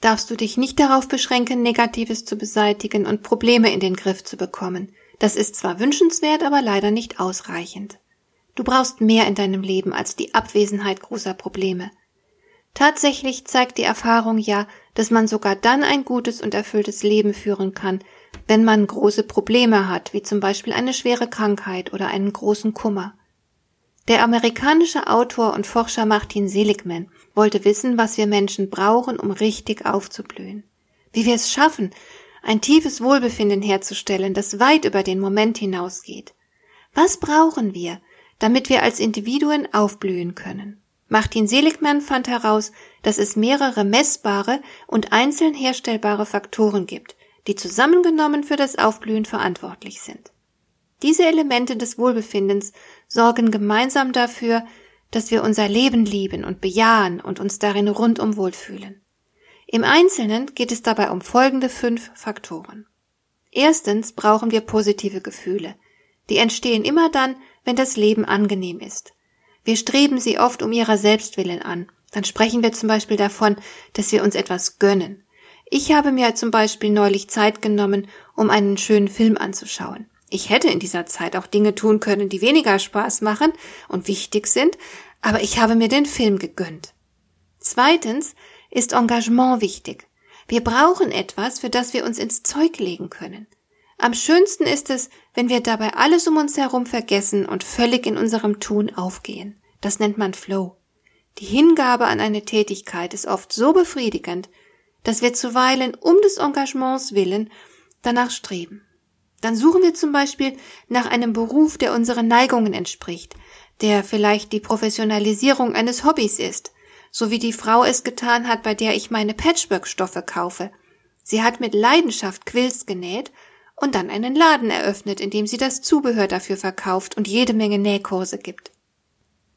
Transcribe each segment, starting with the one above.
darfst du dich nicht darauf beschränken, Negatives zu beseitigen und Probleme in den Griff zu bekommen. Das ist zwar wünschenswert, aber leider nicht ausreichend. Du brauchst mehr in deinem Leben als die Abwesenheit großer Probleme. Tatsächlich zeigt die Erfahrung ja, dass man sogar dann ein gutes und erfülltes Leben führen kann, wenn man große Probleme hat, wie zum Beispiel eine schwere Krankheit oder einen großen Kummer. Der amerikanische Autor und Forscher Martin Seligman wollte wissen, was wir Menschen brauchen, um richtig aufzublühen. Wie wir es schaffen, ein tiefes Wohlbefinden herzustellen, das weit über den Moment hinausgeht. Was brauchen wir, damit wir als Individuen aufblühen können? Martin Seligman fand heraus, dass es mehrere messbare und einzeln herstellbare Faktoren gibt, die zusammengenommen für das Aufblühen verantwortlich sind. Diese Elemente des Wohlbefindens sorgen gemeinsam dafür, dass wir unser Leben lieben und bejahen und uns darin rundum wohlfühlen. Im Einzelnen geht es dabei um folgende fünf Faktoren. Erstens brauchen wir positive Gefühle. Die entstehen immer dann, wenn das Leben angenehm ist. Wir streben sie oft um ihrer Selbstwillen an. Dann sprechen wir zum Beispiel davon, dass wir uns etwas gönnen. Ich habe mir zum Beispiel neulich Zeit genommen, um einen schönen Film anzuschauen. Ich hätte in dieser Zeit auch Dinge tun können, die weniger Spaß machen und wichtig sind, aber ich habe mir den Film gegönnt. Zweitens ist Engagement wichtig. Wir brauchen etwas, für das wir uns ins Zeug legen können. Am schönsten ist es, wenn wir dabei alles um uns herum vergessen und völlig in unserem Tun aufgehen. Das nennt man Flow. Die Hingabe an eine Tätigkeit ist oft so befriedigend, dass wir zuweilen um des Engagements willen danach streben. Dann suchen wir zum Beispiel nach einem Beruf, der unseren Neigungen entspricht, der vielleicht die Professionalisierung eines Hobbys ist, so wie die Frau es getan hat, bei der ich meine Patchwork-Stoffe kaufe. Sie hat mit Leidenschaft Quills genäht und dann einen Laden eröffnet, in dem sie das Zubehör dafür verkauft und jede Menge Nähkurse gibt.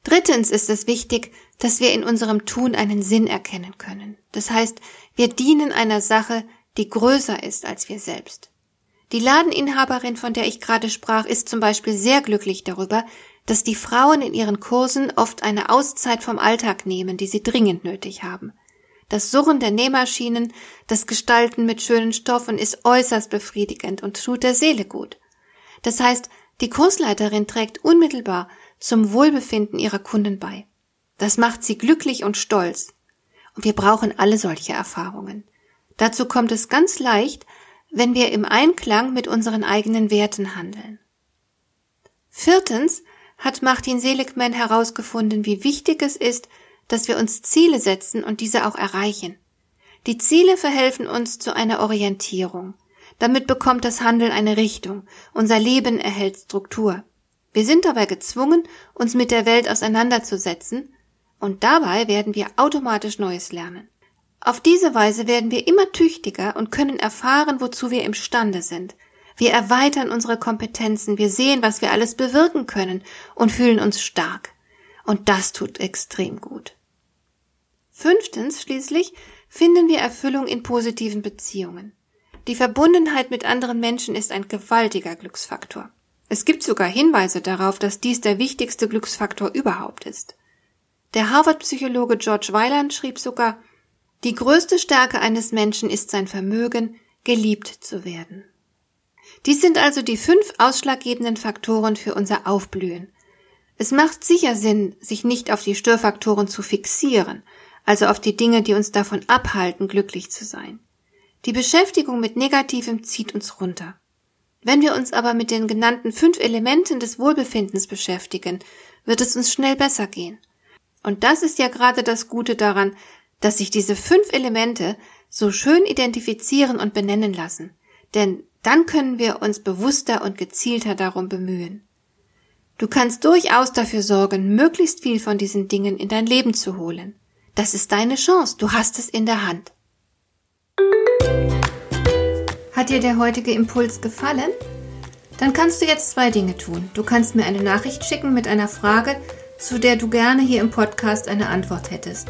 Drittens ist es wichtig, dass wir in unserem Tun einen Sinn erkennen können. Das heißt, wir dienen einer Sache, die größer ist als wir selbst. Die Ladeninhaberin, von der ich gerade sprach, ist zum Beispiel sehr glücklich darüber, dass die Frauen in ihren Kursen oft eine Auszeit vom Alltag nehmen, die sie dringend nötig haben. Das Surren der Nähmaschinen, das Gestalten mit schönen Stoffen ist äußerst befriedigend und tut der Seele gut. Das heißt, die Kursleiterin trägt unmittelbar zum Wohlbefinden ihrer Kunden bei. Das macht sie glücklich und stolz. Und wir brauchen alle solche Erfahrungen. Dazu kommt es ganz leicht, wenn wir im Einklang mit unseren eigenen Werten handeln. Viertens hat Martin Seligman herausgefunden, wie wichtig es ist, dass wir uns Ziele setzen und diese auch erreichen. Die Ziele verhelfen uns zu einer Orientierung. Damit bekommt das Handeln eine Richtung, unser Leben erhält Struktur. Wir sind dabei gezwungen, uns mit der Welt auseinanderzusetzen, und dabei werden wir automatisch Neues lernen. Auf diese Weise werden wir immer tüchtiger und können erfahren, wozu wir imstande sind. Wir erweitern unsere Kompetenzen, wir sehen, was wir alles bewirken können und fühlen uns stark. Und das tut extrem gut. Fünftens schließlich finden wir Erfüllung in positiven Beziehungen. Die Verbundenheit mit anderen Menschen ist ein gewaltiger Glücksfaktor. Es gibt sogar Hinweise darauf, dass dies der wichtigste Glücksfaktor überhaupt ist. Der Harvard-Psychologe George Weiland schrieb sogar, die größte Stärke eines Menschen ist sein Vermögen, geliebt zu werden. Dies sind also die fünf ausschlaggebenden Faktoren für unser Aufblühen. Es macht sicher Sinn, sich nicht auf die Störfaktoren zu fixieren, also auf die Dinge, die uns davon abhalten, glücklich zu sein. Die Beschäftigung mit Negativem zieht uns runter. Wenn wir uns aber mit den genannten fünf Elementen des Wohlbefindens beschäftigen, wird es uns schnell besser gehen. Und das ist ja gerade das Gute daran, dass sich diese fünf Elemente so schön identifizieren und benennen lassen, denn dann können wir uns bewusster und gezielter darum bemühen. Du kannst durchaus dafür sorgen, möglichst viel von diesen Dingen in dein Leben zu holen. Das ist deine Chance, du hast es in der Hand. Hat dir der heutige Impuls gefallen? Dann kannst du jetzt zwei Dinge tun. Du kannst mir eine Nachricht schicken mit einer Frage, zu der du gerne hier im Podcast eine Antwort hättest.